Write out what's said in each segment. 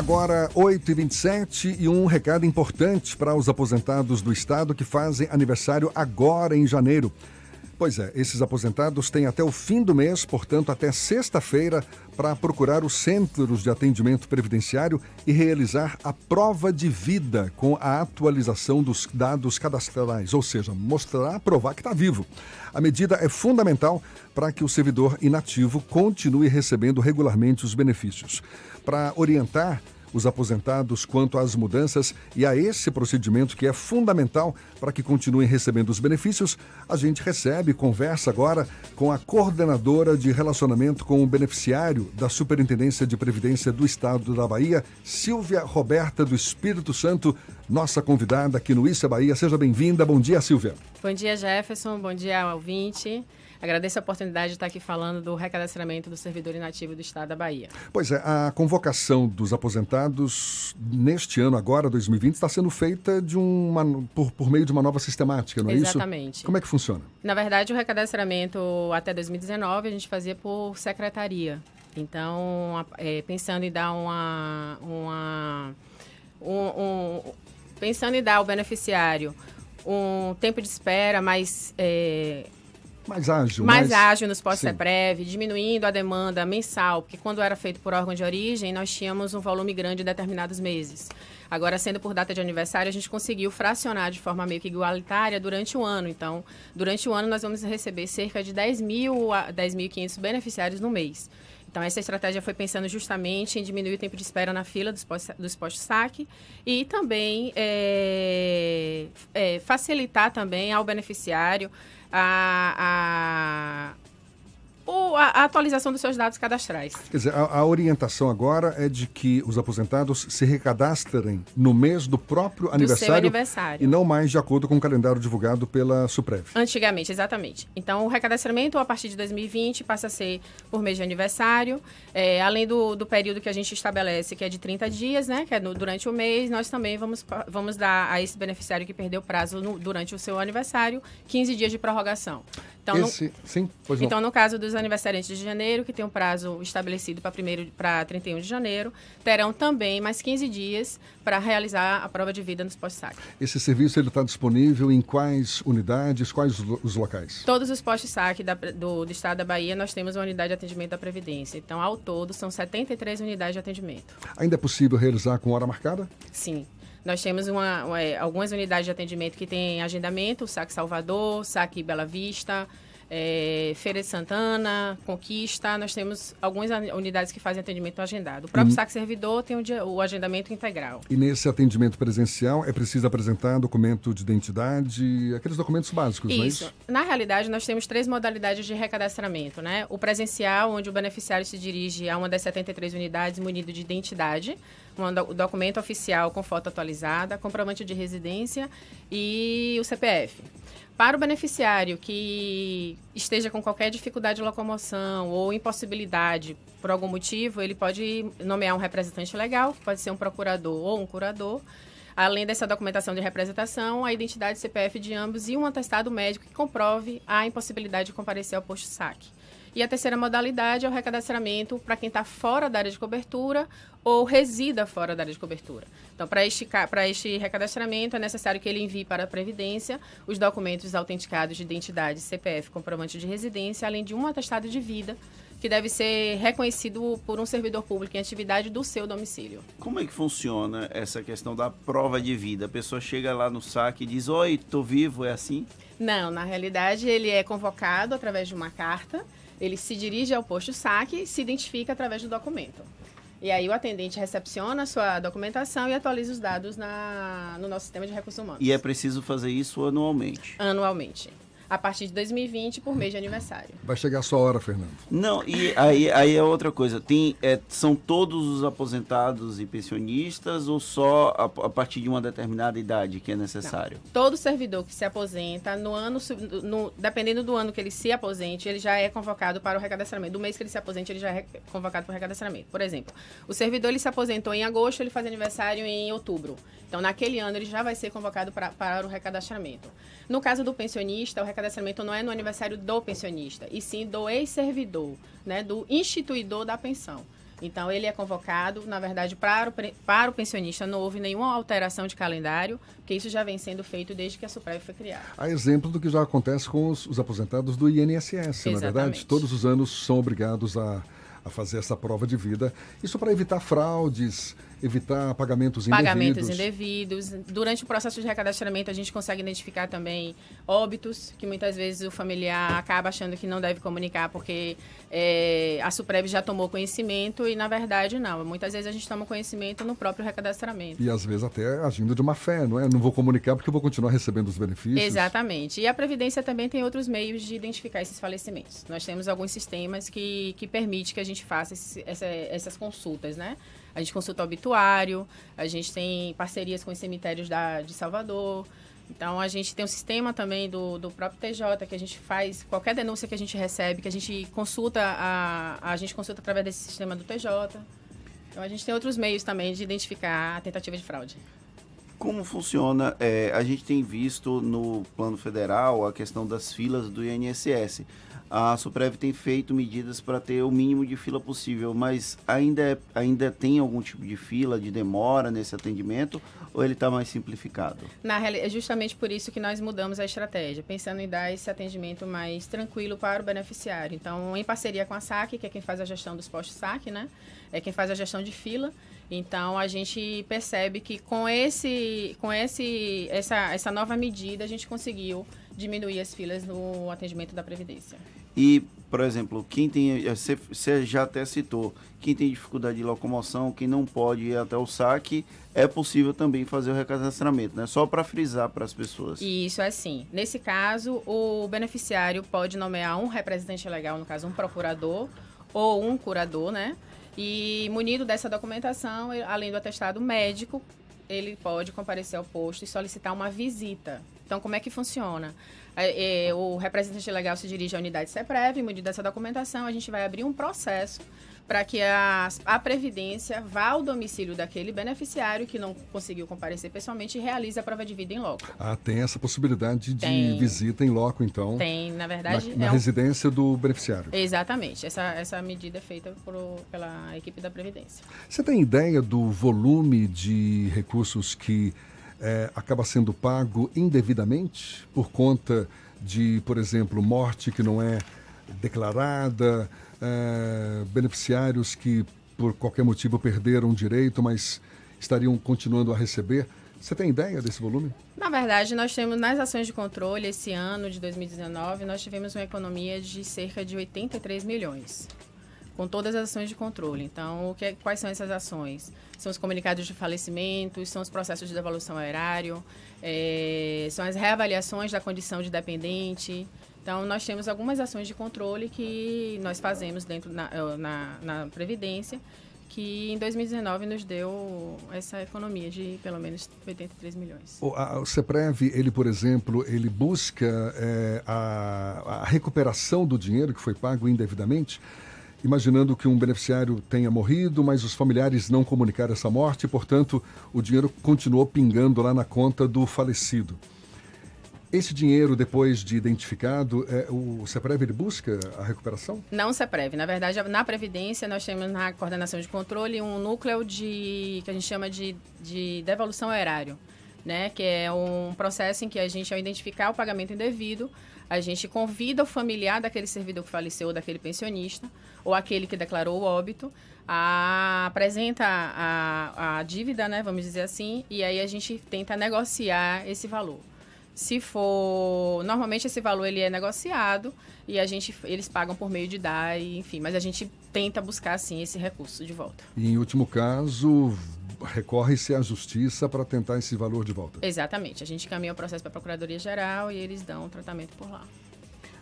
Agora, 8h27 e um recado importante para os aposentados do Estado que fazem aniversário agora em janeiro. Pois é, esses aposentados têm até o fim do mês, portanto, até sexta-feira, para procurar os centros de atendimento previdenciário e realizar a prova de vida com a atualização dos dados cadastrais, ou seja, mostrar, provar que está vivo. A medida é fundamental para que o servidor inativo continue recebendo regularmente os benefícios. Para orientar os aposentados quanto às mudanças e a esse procedimento que é fundamental para que continuem recebendo os benefícios, a gente recebe conversa agora com a coordenadora de relacionamento com o beneficiário da Superintendência de Previdência do Estado da Bahia, Silvia Roberta do Espírito Santo, nossa convidada aqui no Issa Bahia. Seja bem-vinda. Bom dia, Silvia. Bom dia, Jefferson. Bom dia, ouvinte. Agradeço a oportunidade de estar aqui falando do recadastramento do servidor inativo do Estado da Bahia. Pois é, a convocação dos aposentados neste ano, agora, 2020, está sendo feita de uma, por, por meio de uma nova sistemática, não é Exatamente. isso? Exatamente. Como é que funciona? Na verdade, o recadastramento até 2019 a gente fazia por secretaria. Então, é, pensando em dar uma. uma um, um, pensando em dar ao beneficiário um tempo de espera mais. É, mais ágil. Mais, mais... ágil nos pós-CEPREV, diminuindo a demanda mensal, porque quando era feito por órgão de origem, nós tínhamos um volume grande em determinados meses. Agora, sendo por data de aniversário, a gente conseguiu fracionar de forma meio que igualitária durante o ano. Então, durante o ano, nós vamos receber cerca de 10 mil a 10.500 beneficiários no mês. Então, essa estratégia foi pensando justamente em diminuir o tempo de espera na fila dos postos-saque e também é, é, facilitar também ao beneficiário a, a o, a, a, atualização dos seus dados cadastrais. Quer dizer, a, a, orientação agora é de que os aposentados se recadastrem no mês do próprio aniversário, aniversário, e não mais de acordo com o calendário divulgado pela Suprev. Antigamente, exatamente. Então, o recadastramento a partir de 2020 passa a ser por mês de aniversário, é, além do, do período que a gente estabelece, que é de 30 dias, né, que é no, durante o mês, nós também vamos, vamos dar a esse beneficiário que perdeu prazo no, durante o seu aniversário 15 dias de prorrogação. Então, esse, no, sim, então, no caso dos aniversariantes de janeiro, que tem um prazo estabelecido para para 31 de janeiro, terão também mais 15 dias para realizar a prova de vida nos postos-saque. Esse serviço está disponível em quais unidades, quais os locais? Todos os postos-saque do, do estado da Bahia, nós temos uma unidade de atendimento da Previdência. Então, ao todo, são 73 unidades de atendimento. Ainda é possível realizar com hora marcada? Sim. Nós temos uma, uma, é, algumas unidades de atendimento que têm agendamento, o SAC Salvador, SAC Bela Vista, é, Feira de Santana, Conquista, nós temos algumas unidades que fazem atendimento agendado. O próprio e... SAC Servidor tem o, dia, o, agendamento integral. E nesse atendimento presencial é preciso apresentar documento de identidade, aqueles documentos básicos, isso. não é isso? Na realidade, nós temos três modalidades de recadastramento, né? O presencial, onde o beneficiário se dirige a uma das 73 unidades munido de identidade, um documento oficial com foto atualizada, comprovante de residência e o CPF. Para o beneficiário que esteja com qualquer dificuldade de locomoção ou impossibilidade por algum motivo, ele pode nomear um representante legal, pode ser um procurador ou um curador. Além dessa documentação de representação, a identidade CPF de ambos e um atestado médico que comprove a impossibilidade de comparecer ao posto saque. E a terceira modalidade é o recadastramento para quem está fora da área de cobertura ou resida fora da área de cobertura. Então, para este, este recadastramento, é necessário que ele envie para a Previdência os documentos autenticados de identidade, CPF, comprovante de residência, além de um atestado de vida, que deve ser reconhecido por um servidor público em atividade do seu domicílio. Como é que funciona essa questão da prova de vida? A pessoa chega lá no saque e diz: Oi, estou vivo, é assim? Não, na realidade, ele é convocado através de uma carta ele se dirige ao posto saque e se identifica através do documento. E aí o atendente recepciona a sua documentação e atualiza os dados na, no nosso sistema de recursos humanos. E é preciso fazer isso anualmente? Anualmente a partir de 2020 por mês de aniversário. Vai chegar a sua hora, Fernando. Não, e aí, aí é outra coisa. Tem, é, são todos os aposentados e pensionistas ou só a, a, partir de uma determinada idade que é necessário? Não. Todo servidor que se aposenta, no ano, no, dependendo do ano que ele se aposente, ele já é convocado para o recadastramento. Do mês que ele se aposente, ele já é convocado para o recadastramento. Por exemplo, o servidor ele se aposentou em agosto, ele faz aniversário em outubro. Então, naquele ano, ele já vai ser convocado para, para o recadastramento. No caso do pensionista, o recadastramento não é no aniversário do pensionista, e sim do ex-servidor, né, do instituidor da pensão. Então, ele é convocado, na verdade, para o, para o pensionista não houve nenhuma alteração de calendário, porque isso já vem sendo feito desde que a Suprev foi criada. Há exemplo do que já acontece com os, os aposentados do INSS, Exatamente. na é verdade? Todos os anos são obrigados a, a fazer essa prova de vida. Isso para evitar fraudes, evitar pagamentos indevidos. Pagamentos indevidos. Durante o processo de recadastramento, a gente consegue identificar também óbitos, que muitas vezes o familiar acaba achando que não deve comunicar porque é, a Suprev já tomou conhecimento e, na verdade, não. Muitas vezes a gente toma conhecimento no próprio recadastramento. E, às vezes, até agindo de má fé, não é? Não vou comunicar porque eu vou continuar recebendo os benefícios. Exatamente. E a Previdência também tem outros meios de identificar esses falecimentos. Nós temos alguns sistemas que, que permitem que a gente faça esse, essa, essas consultas, né? A gente consulta o obituário, a gente tem parcerias com os cemitérios da, de Salvador. Então, a gente tem um sistema também do, do próprio TJ, que a gente faz qualquer denúncia que a gente recebe, que a gente consulta, a, a gente consulta através desse sistema do TJ. Então, a gente tem outros meios também de identificar a tentativa de fraude. Como funciona? É, a gente tem visto no plano federal a questão das filas do INSS a Suprev tem feito medidas para ter o mínimo de fila possível, mas ainda, é, ainda tem algum tipo de fila, de demora nesse atendimento, ou ele está mais simplificado? Na realidade, é justamente por isso que nós mudamos a estratégia, pensando em dar esse atendimento mais tranquilo para o beneficiário. Então, em parceria com a SAC, que é quem faz a gestão dos postos SAC, né? É quem faz a gestão de fila. Então, a gente percebe que com, esse, com esse, essa, essa nova medida, a gente conseguiu diminuir as filas no atendimento da Previdência. E, por exemplo, quem tem, você já até citou, quem tem dificuldade de locomoção, quem não pode ir até o saque, é possível também fazer o recadastramento, né? Só para frisar para as pessoas. Isso é assim. Nesse caso, o beneficiário pode nomear um representante legal, no caso, um procurador ou um curador, né? E munido dessa documentação, além do atestado médico, ele pode comparecer ao posto e solicitar uma visita. Então, como é que funciona? É, é, o representante legal se dirige à unidade CEPREV, munido dessa documentação, a gente vai abrir um processo para que a, a Previdência vá ao domicílio daquele beneficiário que não conseguiu comparecer pessoalmente e realize a prova de vida em loco. Ah, tem essa possibilidade de tem, visita em loco, então? Tem, na verdade. Na, na é residência um... do beneficiário. Exatamente. Essa, essa medida é feita por, pela equipe da Previdência. Você tem ideia do volume de recursos que é, acaba sendo pago indevidamente por conta de, por exemplo, morte que não é declarada? É, beneficiários que por qualquer motivo perderam direito, mas estariam continuando a receber. Você tem ideia desse volume? Na verdade, nós temos nas ações de controle esse ano de 2019, nós tivemos uma economia de cerca de 83 milhões com todas as ações de controle. Então, que, quais são essas ações? São os comunicados de falecimentos, são os processos de devolução ao erário, é, são as reavaliações da condição de dependente, então, nós temos algumas ações de controle que nós fazemos dentro na, eh, na, na Previdência, que em 2019 nos deu essa economia de pelo menos 83 milhões. O, a, o CEPREV, ele, por exemplo, ele busca é, a, a recuperação do dinheiro que foi pago indevidamente, imaginando que um beneficiário tenha morrido, mas os familiares não comunicaram essa morte, portanto, o dinheiro continuou pingando lá na conta do falecido. Esse dinheiro, depois de identificado, é, o CEPREV ele busca a recuperação? Não CEPREV. Na verdade, na Previdência, nós temos na coordenação de controle um núcleo de que a gente chama de, de devolução ao erário, né? que é um processo em que a gente, ao identificar o pagamento indevido, a gente convida o familiar daquele servidor que faleceu, ou daquele pensionista, ou aquele que declarou o óbito, a, apresenta a, a dívida, né, vamos dizer assim, e aí a gente tenta negociar esse valor. Se for, normalmente esse valor ele é negociado e a gente eles pagam por meio de DAI, enfim, mas a gente tenta buscar assim esse recurso de volta. E em último caso, recorre-se à justiça para tentar esse valor de volta. Exatamente. A gente caminha o processo para a Procuradoria Geral e eles dão o tratamento por lá.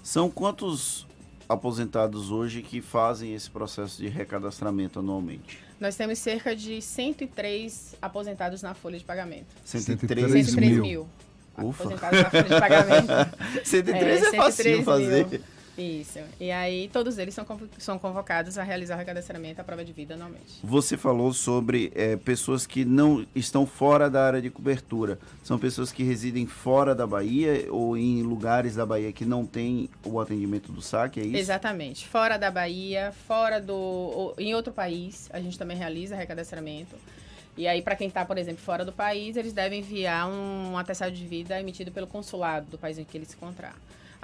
São quantos aposentados hoje que fazem esse processo de recadastramento anualmente? Nós temos cerca de 103 aposentados na folha de pagamento. 103, 103 mil. mil. Ufa. Na folha de pagamento. 103 é, é fácil fazer. Isso. E aí todos eles são, são convocados a realizar o recadastramento à prova de vida anualmente. Você falou sobre é, pessoas que não estão fora da área de cobertura. São pessoas que residem fora da Bahia ou em lugares da Bahia que não tem o atendimento do SAC, é isso? Exatamente. Fora da Bahia, fora do. em outro país, a gente também realiza recadastramento. E aí, para quem está, por exemplo, fora do país, eles devem enviar um atestado de vida emitido pelo consulado do país em que ele se encontrar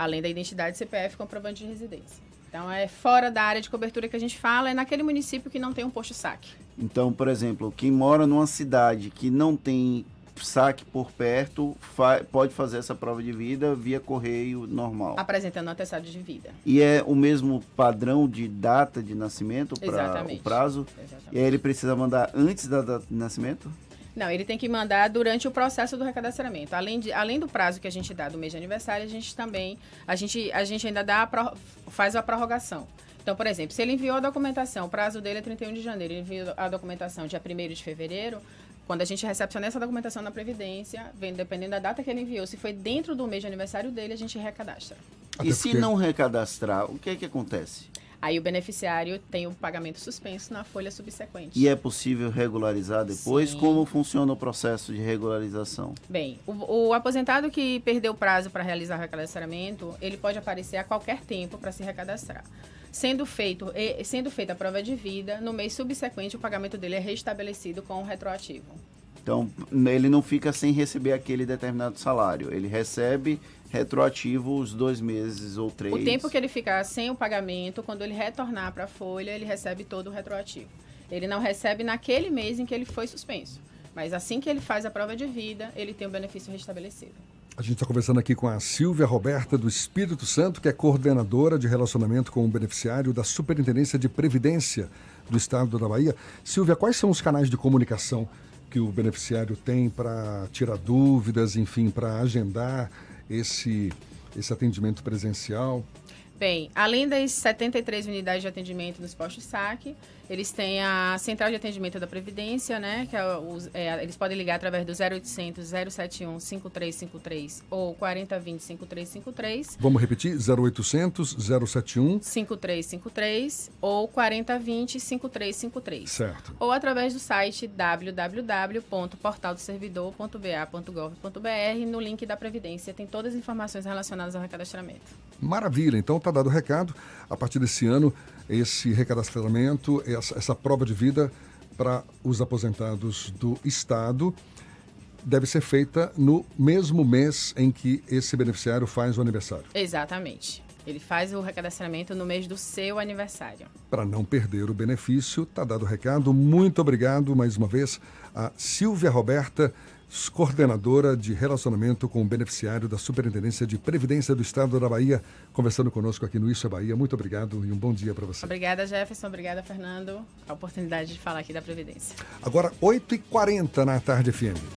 além da identidade CPF comprovante de residência. Então, é fora da área de cobertura que a gente fala, é naquele município que não tem um posto saque. Então, por exemplo, quem mora numa cidade que não tem saque por perto fa pode fazer essa prova de vida via correio normal. Apresentando atestado de vida. E é o mesmo padrão de data de nascimento para o prazo? Exatamente. E aí ele precisa mandar antes da data de nascimento? Não, ele tem que mandar durante o processo do recadastramento. Além, de, além do prazo que a gente dá do mês de aniversário, a gente também, a gente, a gente ainda dá a faz a prorrogação. Então, por exemplo, se ele enviou a documentação, o prazo dele é 31 de janeiro, ele enviou a documentação dia 1 de fevereiro, quando a gente recepciona essa documentação na Previdência, vem dependendo da data que ele enviou, se foi dentro do mês de aniversário dele, a gente recadastra. E se não recadastrar, o que é que acontece? Aí o beneficiário tem o pagamento suspenso na folha subsequente. E é possível regularizar depois? Sim. Como funciona o processo de regularização? Bem, o, o aposentado que perdeu o prazo para realizar o recadastramento, ele pode aparecer a qualquer tempo para se recadastrar. Sendo, feito, sendo feita a prova de vida, no mês subsequente o pagamento dele é restabelecido com o retroativo. Então, ele não fica sem receber aquele determinado salário. Ele recebe retroativo os dois meses ou três. O tempo que ele ficar sem o pagamento, quando ele retornar para a folha, ele recebe todo o retroativo. Ele não recebe naquele mês em que ele foi suspenso. Mas assim que ele faz a prova de vida, ele tem o benefício restabelecido. A gente está conversando aqui com a Silvia Roberta do Espírito Santo, que é coordenadora de relacionamento com o beneficiário da Superintendência de Previdência do Estado da Bahia. Silvia, quais são os canais de comunicação que o beneficiário tem para tirar dúvidas, enfim, para agendar esse, esse atendimento presencial? Bem, além das 73 unidades de atendimento nos postos saque, eles têm a central de atendimento da Previdência, né? Que é, os, é, eles podem ligar através do 0800 071 5353 ou 4020 5353. Vamos repetir? 0800 071 5353 ou 4020 5353. Certo. Ou através do site www.portaldoservidor.ba.gov.br no link da Previdência. Tem todas as informações relacionadas ao recadastramento. Maravilha. Então está dado o recado. A partir desse ano, esse recadastramento, essa, essa prova de vida para os aposentados do Estado deve ser feita no mesmo mês em que esse beneficiário faz o aniversário. Exatamente. Ele faz o recadastramento no mês do seu aniversário. Para não perder o benefício, está dado o recado. Muito obrigado mais uma vez a Silvia Roberta coordenadora de relacionamento com o beneficiário da Superintendência de Previdência do Estado da Bahia, conversando conosco aqui no Isso é Bahia. Muito obrigado e um bom dia para você. Obrigada, Jefferson. Obrigada, Fernando. A oportunidade de falar aqui da Previdência. Agora, 8h40 na tarde FM.